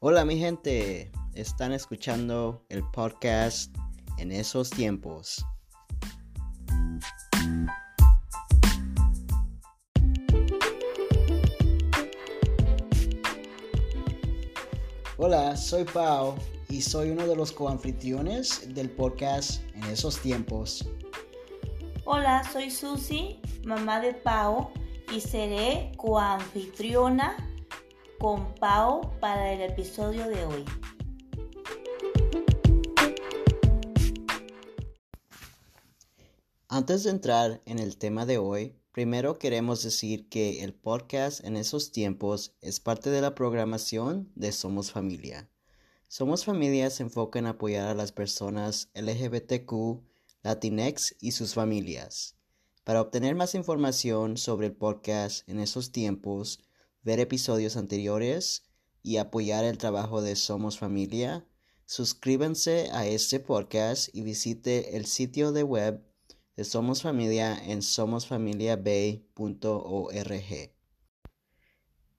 Hola mi gente, están escuchando el podcast en esos tiempos. Hola, soy Pau y soy uno de los coanfitriones del podcast en esos tiempos. Hola, soy Susi, mamá de Pau y seré coanfitriona con Pau para el episodio de hoy. Antes de entrar en el tema de hoy, primero queremos decir que el podcast en esos tiempos es parte de la programación de Somos Familia. Somos Familia se enfoca en apoyar a las personas LGBTQ, Latinx y sus familias. Para obtener más información sobre el podcast en esos tiempos, ver episodios anteriores y apoyar el trabajo de Somos Familia, suscríbanse a este podcast y visite el sitio de web de Somos Familia en somosfamiliabay.org.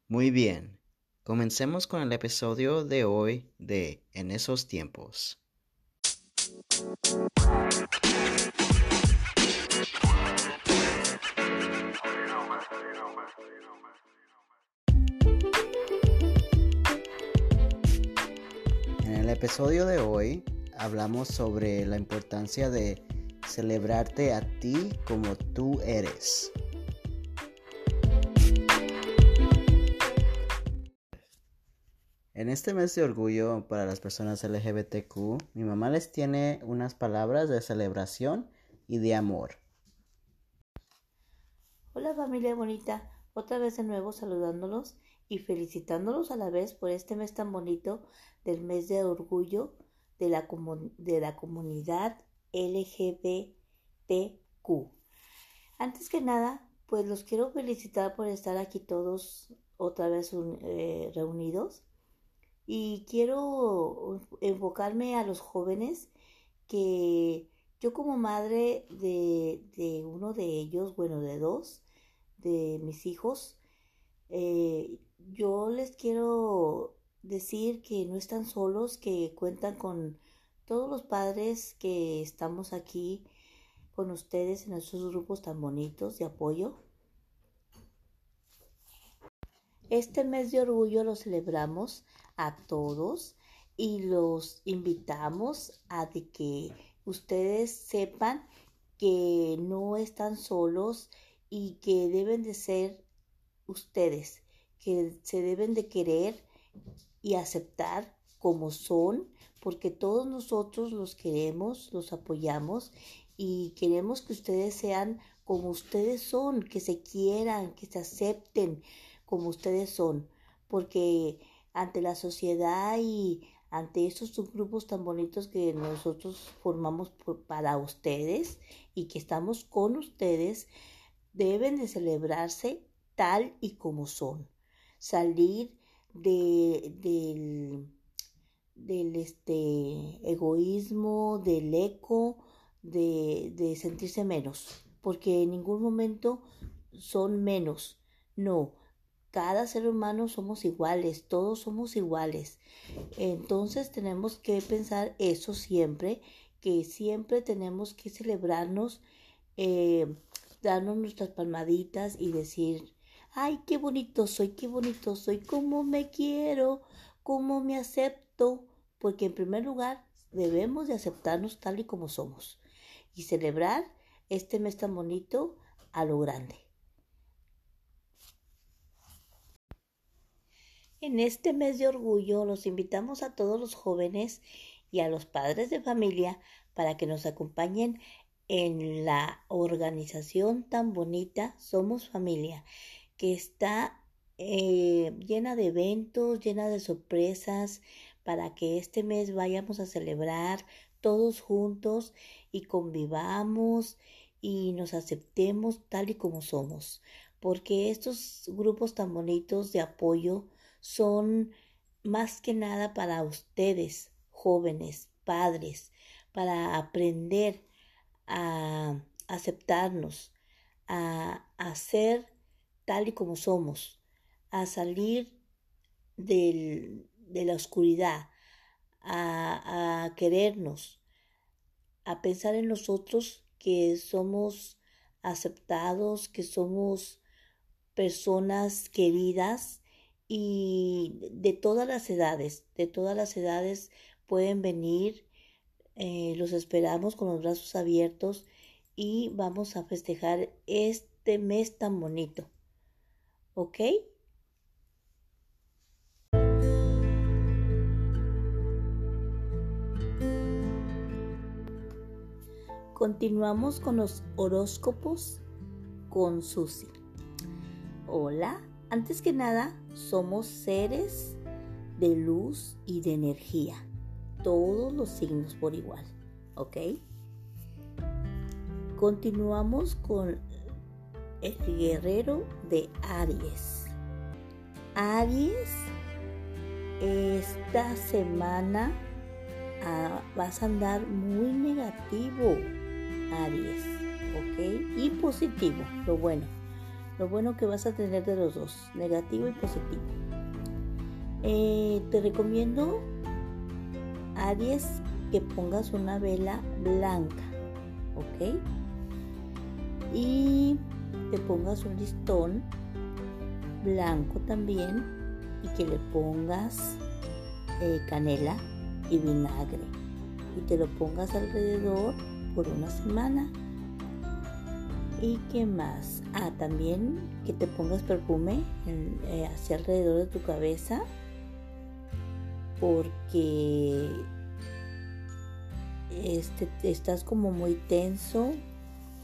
Muy bien, comencemos con el episodio de hoy de En esos tiempos. El episodio de hoy hablamos sobre la importancia de celebrarte a ti como tú eres. En este mes de orgullo para las personas LGBTQ, mi mamá les tiene unas palabras de celebración y de amor. Hola familia bonita, otra vez de nuevo saludándolos y felicitándolos a la vez por este mes tan bonito del mes de orgullo de la, de la comunidad LGBTQ. Antes que nada, pues los quiero felicitar por estar aquí todos otra vez eh, reunidos y quiero enfocarme a los jóvenes que yo como madre de, de uno de ellos, bueno, de dos, de mis hijos, eh, yo les quiero decir que no están solos, que cuentan con todos los padres que estamos aquí con ustedes en esos grupos tan bonitos de apoyo. Este mes de orgullo lo celebramos a todos y los invitamos a de que ustedes sepan que no están solos y que deben de ser ustedes, que se deben de querer y aceptar como son, porque todos nosotros los queremos, los apoyamos y queremos que ustedes sean como ustedes son, que se quieran, que se acepten como ustedes son, porque ante la sociedad y ante estos subgrupos tan bonitos que nosotros formamos para ustedes y que estamos con ustedes, deben de celebrarse tal y como son. Salir de, del, del este, egoísmo, del eco, de, de sentirse menos, porque en ningún momento son menos. No, cada ser humano somos iguales, todos somos iguales. Entonces tenemos que pensar eso siempre, que siempre tenemos que celebrarnos, eh, darnos nuestras palmaditas y decir, ay, qué bonito soy, qué bonito soy, cómo me quiero, cómo me acepto, porque en primer lugar debemos de aceptarnos tal y como somos y celebrar este mes tan bonito a lo grande. En este mes de orgullo los invitamos a todos los jóvenes y a los padres de familia para que nos acompañen en la organización tan bonita Somos Familia, que está eh, llena de eventos, llena de sorpresas, para que este mes vayamos a celebrar todos juntos y convivamos y nos aceptemos tal y como somos, porque estos grupos tan bonitos de apoyo son más que nada para ustedes, jóvenes, padres, para aprender a aceptarnos, a, ser tal y como somos, a salir del, de la oscuridad, a, a querernos, a pensar en nosotros que somos aceptados, que somos personas queridas y de todas las edades, de todas las edades pueden venir, eh, los esperamos con los brazos abiertos y vamos a festejar este mes tan bonito. ¿Ok? Continuamos con los horóscopos con Susi. Hola, antes que nada, somos seres de luz y de energía. Todos los signos por igual, ¿ok? Continuamos con el guerrero de Aries. Aries, esta semana ah, vas a andar muy negativo Aries, ¿ok? Y positivo, lo bueno. Lo bueno que vas a tener de los dos, negativo y positivo. Eh, te recomiendo, Aries, que pongas una vela blanca, ¿ok? Y te pongas un listón blanco también y que le pongas eh, canela y vinagre y te lo pongas alrededor por una semana. ¿Y qué más? Ah, también que te pongas perfume eh, hacia alrededor de tu cabeza porque este, estás como muy tenso,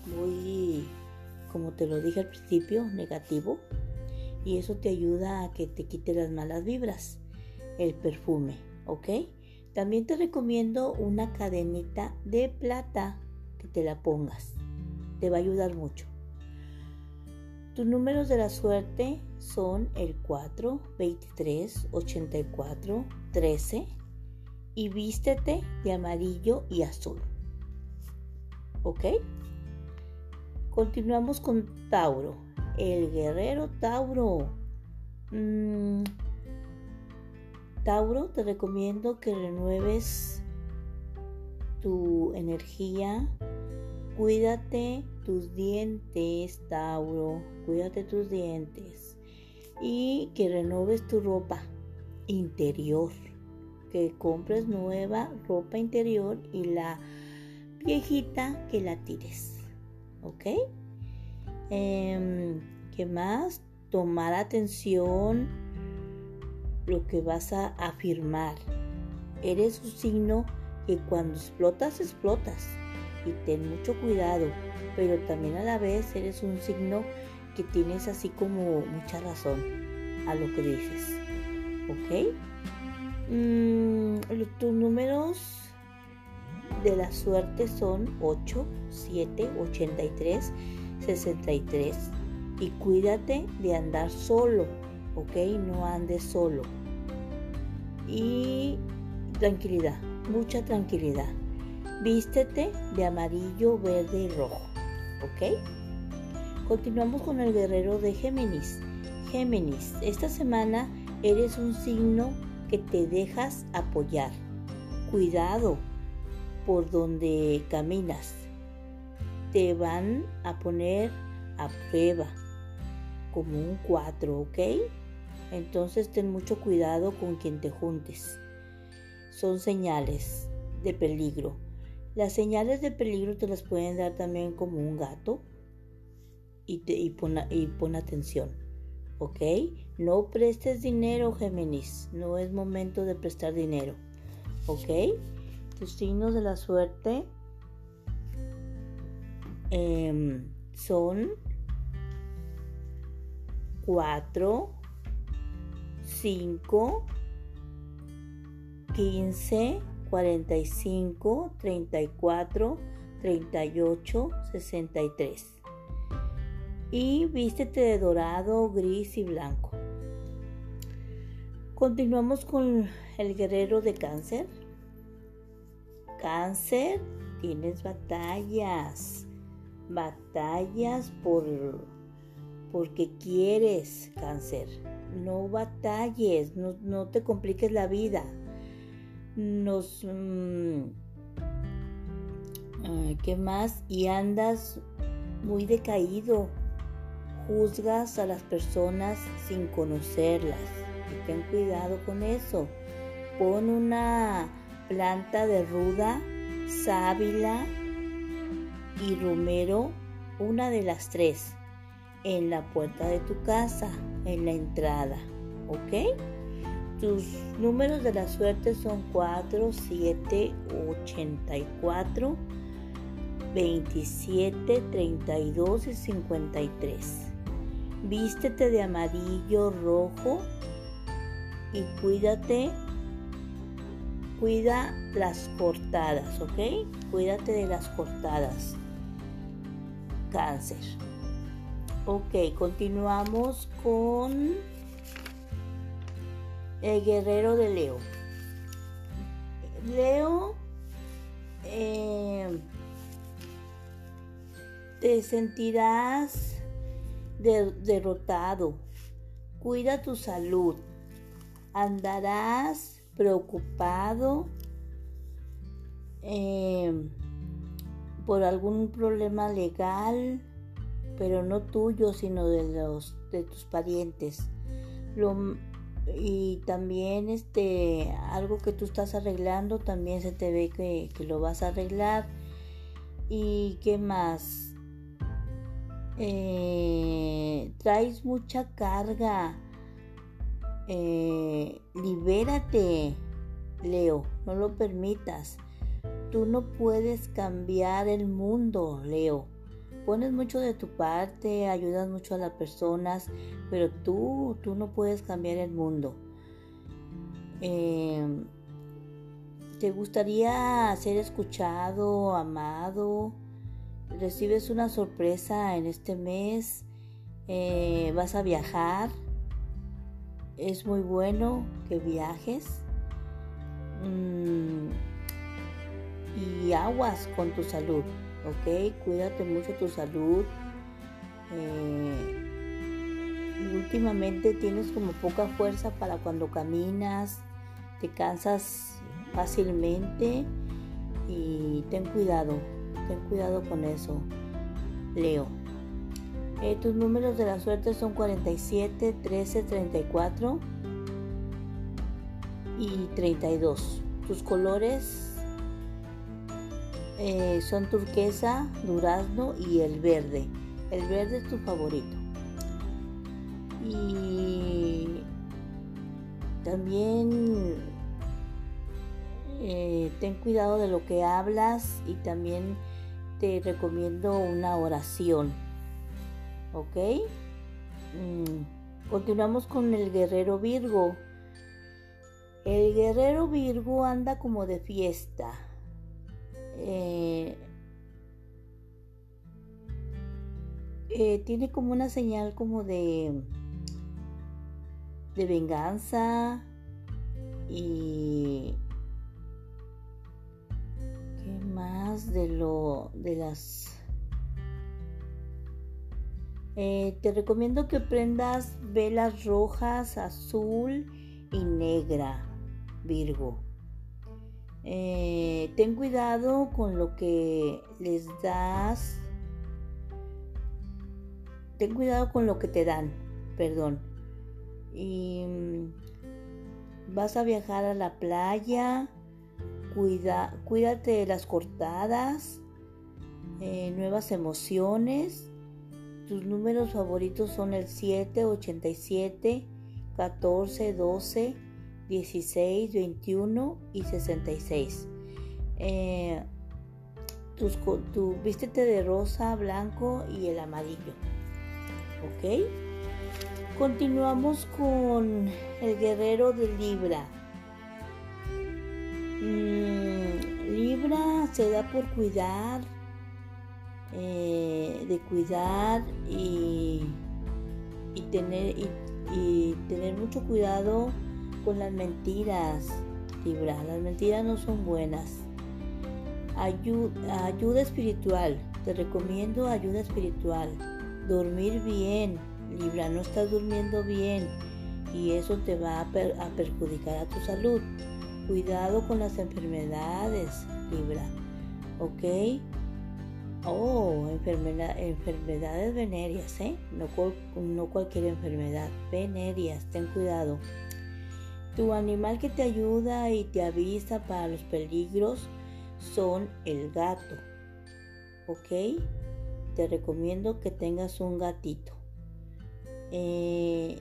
muy, como te lo dije al principio, negativo. Y eso te ayuda a que te quite las malas vibras, el perfume, ¿ok? También te recomiendo una cadenita de plata que te la pongas. Te va a ayudar mucho. Tus números de la suerte son el 4, 23, 84, 13 y vístete de amarillo y azul. ¿Ok? Continuamos con Tauro. El guerrero Tauro. Mm, Tauro, te recomiendo que renueves tu energía. Cuídate tus dientes, Tauro. Cuídate tus dientes. Y que renueves tu ropa interior. Que compres nueva ropa interior y la viejita que la tires. ¿Ok? Em, ¿Qué más? Tomar atención lo que vas a afirmar. Eres un signo que cuando explotas, explotas. Y ten mucho cuidado. Pero también a la vez eres un signo que tienes así como mucha razón a lo que dices. ¿Ok? Mm, tus números de la suerte son 8, 7, 83, 63. Y cuídate de andar solo ¿ok? No andes solo. Y tranquilidad, mucha tranquilidad. Vístete de amarillo, verde y rojo, ¿ok? Continuamos con el guerrero de Géminis. Géminis, esta semana eres un signo que te dejas apoyar. Cuidado por donde caminas. Te van a poner a prueba como un 4, ¿ok? Entonces ten mucho cuidado con quien te juntes. Son señales de peligro. Las señales de peligro te las pueden dar también como un gato y, y, pon, y pon atención. ¿Ok? No prestes dinero, Géminis. No es momento de prestar dinero. ¿Ok? Tus signos de la suerte em, son 4, 5, 15, 45, 34, 38, 63. Y vístete de dorado, gris y blanco. Continuamos con el guerrero de cáncer. Cáncer, tienes batallas. Batallas por porque quieres cáncer. No batalles, no, te compliques la vida. Nos... Mm, ¿Qué más? Y andas muy decaído. Juzgas a las personas sin conocerlas. Y ten cuidado con eso. Pon una planta de ruda, sábila y romero, una de las tres, en la puerta de tu casa, en la entrada. ¿Ok? Tus números de la suerte son 4, 7, 84, 27, 32 y 53. Vístete de amarillo, rojo y cuídate. Cuida las cortadas, ¿ok? Cuídate de las cortadas. Cáncer. Ok, continuamos con el guerrero de Leo. Leo, eh, te sentirás derrotado. Cuida tu salud. Andarás preocupado eh, por algún problema legal, pero no tuyo, sino de los de tus parientes. Lo, y también este algo que tú estás arreglando también se te ve que, lo vas a arreglar y qué más eh, traes mucha carga eh, libérate Leo no lo permitas tú no puedes cambiar el mundo Leo pones mucho de tu parte, ayudas mucho a las personas, pero tú, tú no puedes cambiar el mundo. Em, ¿Te gustaría ser escuchado, amado? ¿Recibes una sorpresa en este mes? Eh, ¿Vas a viajar? Es muy bueno que viajes. Mm, y aguas con tu salud. ¿ok? Cuídate mucho tu salud. Eh, y últimamente tienes como poca fuerza para cuando caminas, te cansas fácilmente y ten cuidado, ten cuidado con eso, Leo. Eh, tus números de la suerte son 47, 13, 34 y 32. Tus colores eh, son turquesa, durazno y el verde. El verde es tu favorito. Y también eh, ten cuidado de lo que hablas y también te recomiendo una oración. ¿Ok? Mm, continuamos con el guerrero Virgo. El guerrero Virgo anda como de fiesta eh, eh, tiene como una señal como de de venganza y qué más de lo de las eh, te recomiendo que prendas velas rojas azul y negra Virgo eh, ten cuidado con lo que les das. Ten cuidado con lo que te dan, perdón. Y mm, vas a viajar a la playa. Cuida, cuídate de las cortadas. Eh, nuevas emociones. Tus números favoritos son el 7, 87, 14, 12, 16, 21 y 66. Eh, tu vístete de rosa, blanco y el amarillo. ¿Ok? Continuamos con el guerrero de Libra. Mm, Libra se da por cuidar, eh, de cuidar y, tener, y tener mucho cuidado con las mentiras, Libra. Las mentiras no son buenas. Ayuda, espiritual. Te recomiendo ayuda espiritual. Dormir bien, Libra, no estás durmiendo bien y eso te va a, perjudicar a tu salud. Cuidado con las enfermedades, Libra. ¿Ok? Oh, enfermedades venéreas, ¿eh? No, no cualquier enfermedad, venéreas, ten cuidado. Tu animal que te ayuda y te avisa para los peligros son el gato. ¿Ok? Te recomiendo que tengas un gatito. Eh,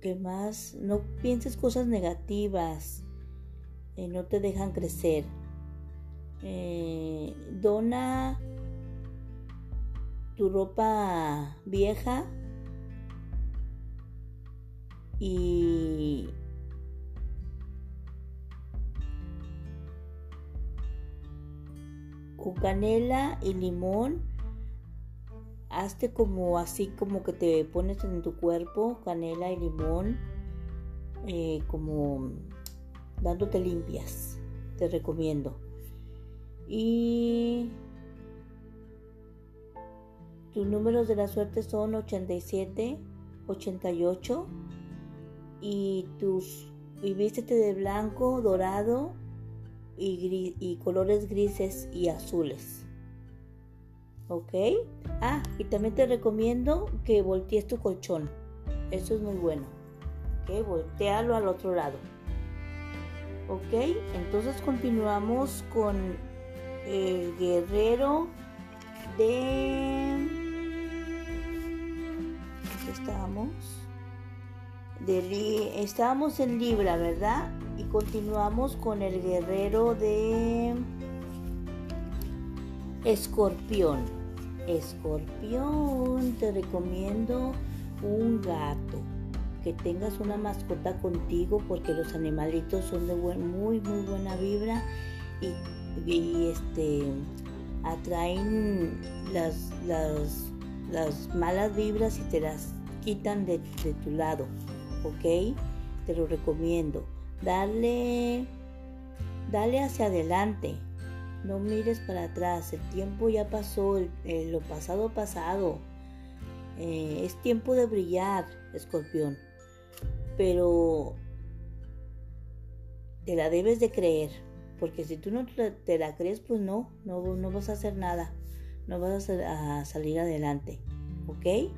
¿Qué más? No pienses cosas negativas. Eh, no te dejan crecer. Eh, dona tu ropa vieja y con canela y limón hazte como así como que te pones en tu cuerpo canela y limón eh, como dándote limpias te recomiendo y tus números de la suerte son 87 88 y tus y vístete de blanco dorado y, y colores grises y azules ¿ok? Ah, y también te recomiendo que voltees tu colchón. Eso es muy bueno. ¿Ok? Voltealo al otro lado. ¿Ok? Entonces continuamos con el guerrero de... ¿Dónde estábamos? De estábamos en Libra, ¿verdad? Y continuamos con el guerrero de Escorpión. Escorpión, te recomiendo un gato. Que tengas una mascota contigo porque los animalitos son de muy, muy buena vibra y, este atraen las, las, malas vibras y te las quitan de, de tu lado. ¿Ok? Te lo recomiendo. Dale, dale hacia adelante no mires para atrás, el tiempo ya pasó, lo pasado pasado. Eh, es tiempo de brillar, escorpión. Pero te la debes de creer, porque si tú no te la crees, pues no, no, no vas a hacer nada, no vas a, a salir adelante, ¿ok?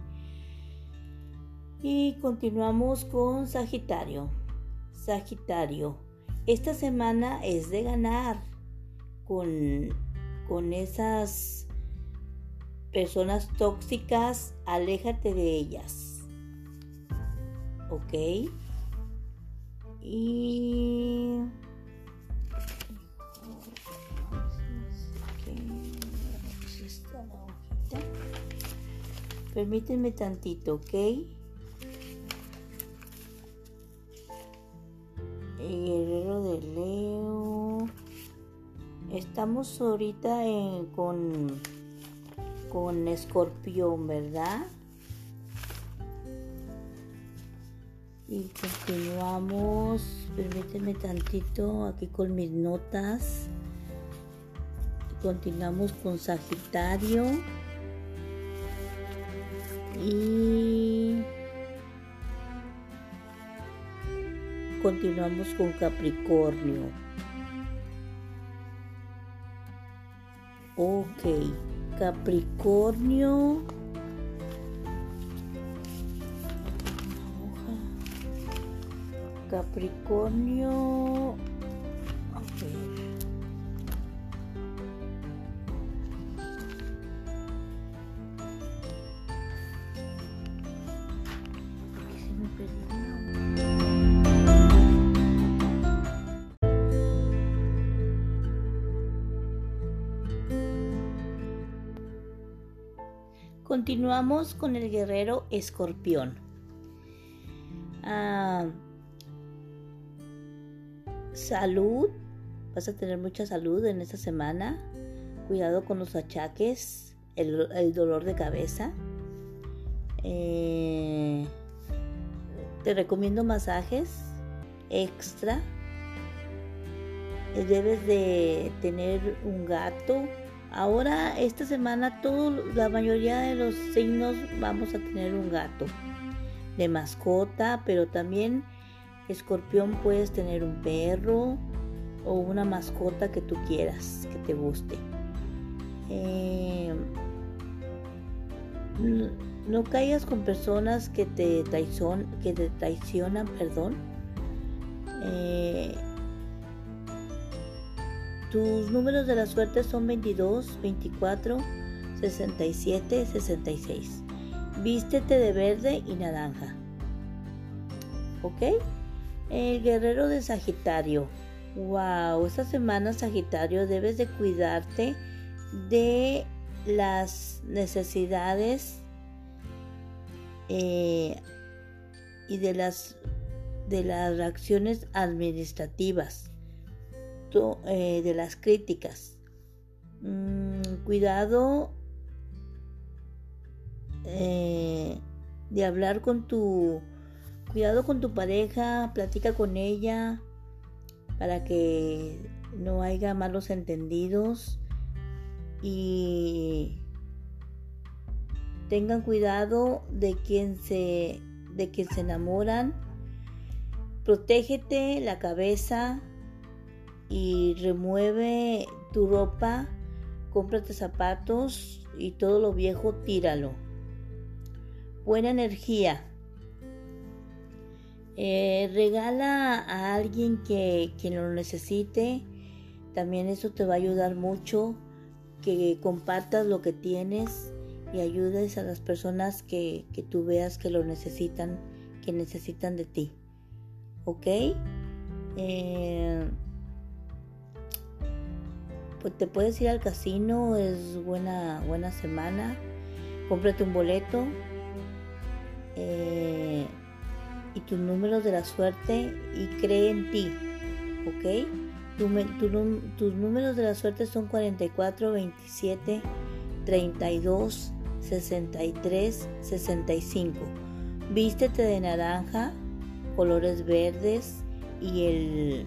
Y continuamos con Sagitario. Sagitario, esta semana es de ganar con, esas personas tóxicas, aléjate de ellas. ¿Ok? Y... Permítanme tantito, ¿ok? El guerrero de Leo. Estamos ahorita con, con escorpión, ¿verdad? Y continuamos, permíteme tantito aquí con mis notas. Continuamos con Sagitario. Y continuamos con Capricornio. Ok, Capricornio. Capricornio. Continuamos con el guerrero escorpión. Ah, salud. Vas a tener mucha salud en esta semana. Cuidado con los achaques, el, dolor de cabeza. Eh, te recomiendo masajes extra. Debes de tener un gato Ahora, esta semana, todo, la mayoría de los signos vamos a tener un gato de mascota, pero también escorpión puedes tener un perro o una mascota que tú quieras, que te guste. Eh, no, caigas con personas que te, que te traicionan, perdón. Eh, tus números de la suerte son 22, 24, 67, 66. Vístete de verde y naranja. ¿Ok? El guerrero de Sagitario. Wow, esta semana Sagitario debes de cuidarte de las necesidades eh, y de las de las reacciones administrativas eh, de las críticas. Mm, cuidado eh, de hablar con tu cuidado con tu pareja platica con ella para que no haya malos entendidos y tengan cuidado de quien se de quien se enamoran. Protégete la cabeza y remueve tu ropa cómprate zapatos y todo lo viejo tíralo buena energía eh, regala a alguien que, que lo necesite también eso te va a ayudar mucho que compartas lo que tienes y ayudes a las personas que, tú veas que lo necesitan, que necesitan de ti. ¿Ok? Eh, pues te puedes ir al casino, es buena, buena semana. Cómprate un boleto. Eh, y tus números de la suerte y cree en ti. ¿Ok? tus números de la suerte son 44, 27, 32, 63, 65. Vístete de naranja, colores verdes y el,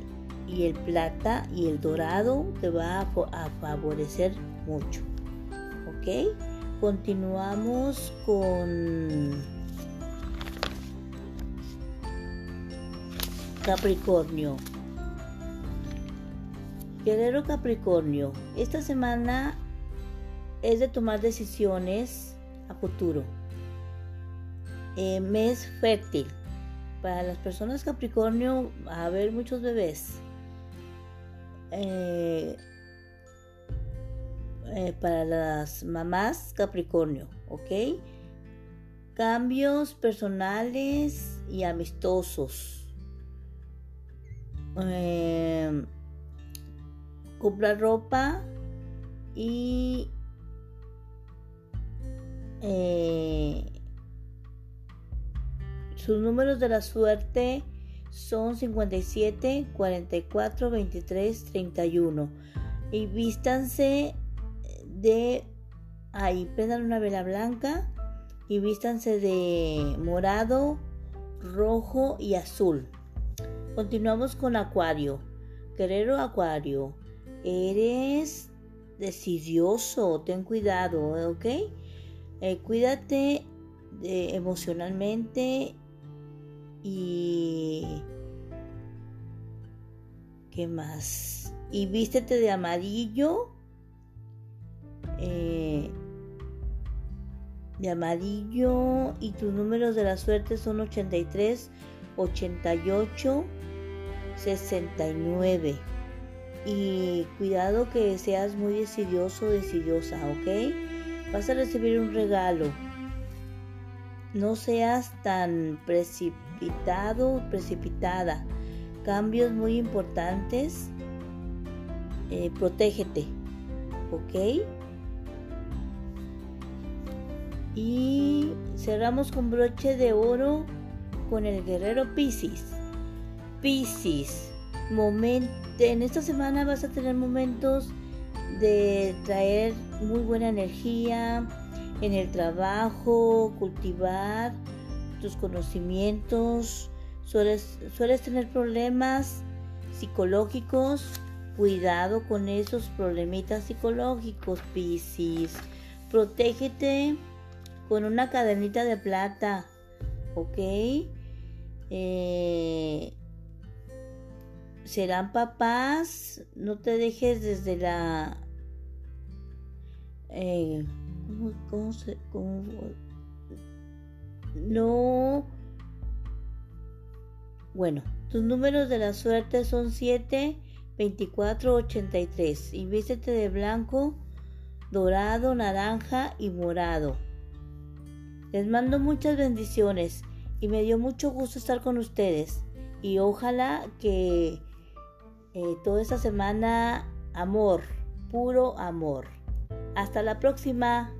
y el plata y el dorado te va a, favorecer mucho. ¿Ok? Continuamos con Capricornio. Guerrero Capricornio, esta semana es de tomar decisiones a futuro. Eh, mes fértil. Para las personas Capricornio va a haber muchos bebés. Eh, eh, para las mamás Capricornio, ¿ok? Cambios personales y amistosos comprar ropa y eh, sus números de la suerte son 57, 44, 23, 31. Y vístanse de ahí, prendan una vela blanca y vístanse de morado, rojo y azul. Continuamos con Acuario. Querero Acuario. Eres decidioso, ten cuidado, ¿ok? Eh, cuídate emocionalmente y... ¿Qué más? Y vístete de amarillo. Eh, de amarillo y tus números de la suerte son 83, 88, 69 y cuidado que seas muy decidioso decidiosa, ¿ok? Vas a recibir un regalo. No seas tan precipitado, precipitada. Cambios muy importantes. Eh, protégete, ¿ok? Y cerramos con broche de oro con el guerrero Piscis. Piscis, momento en esta semana vas a tener momentos de traer muy buena energía en el trabajo, cultivar tus conocimientos, sueles, sueles tener problemas psicológicos Cuidado con esos problemitas psicológicos, Piscis. Protégete con una cadenita de plata, ¿ok? Eh, serán papás, no te dejes desde la... Eh, ¿cómo, se, cómo, no... Bueno, tus números de la suerte son 7, 24, 83. Y vístete de blanco, dorado, naranja y morado. Les mando muchas bendiciones y me dio mucho gusto estar con ustedes. Y ojalá que eh, toda esta semana amor, puro amor. Hasta la próxima.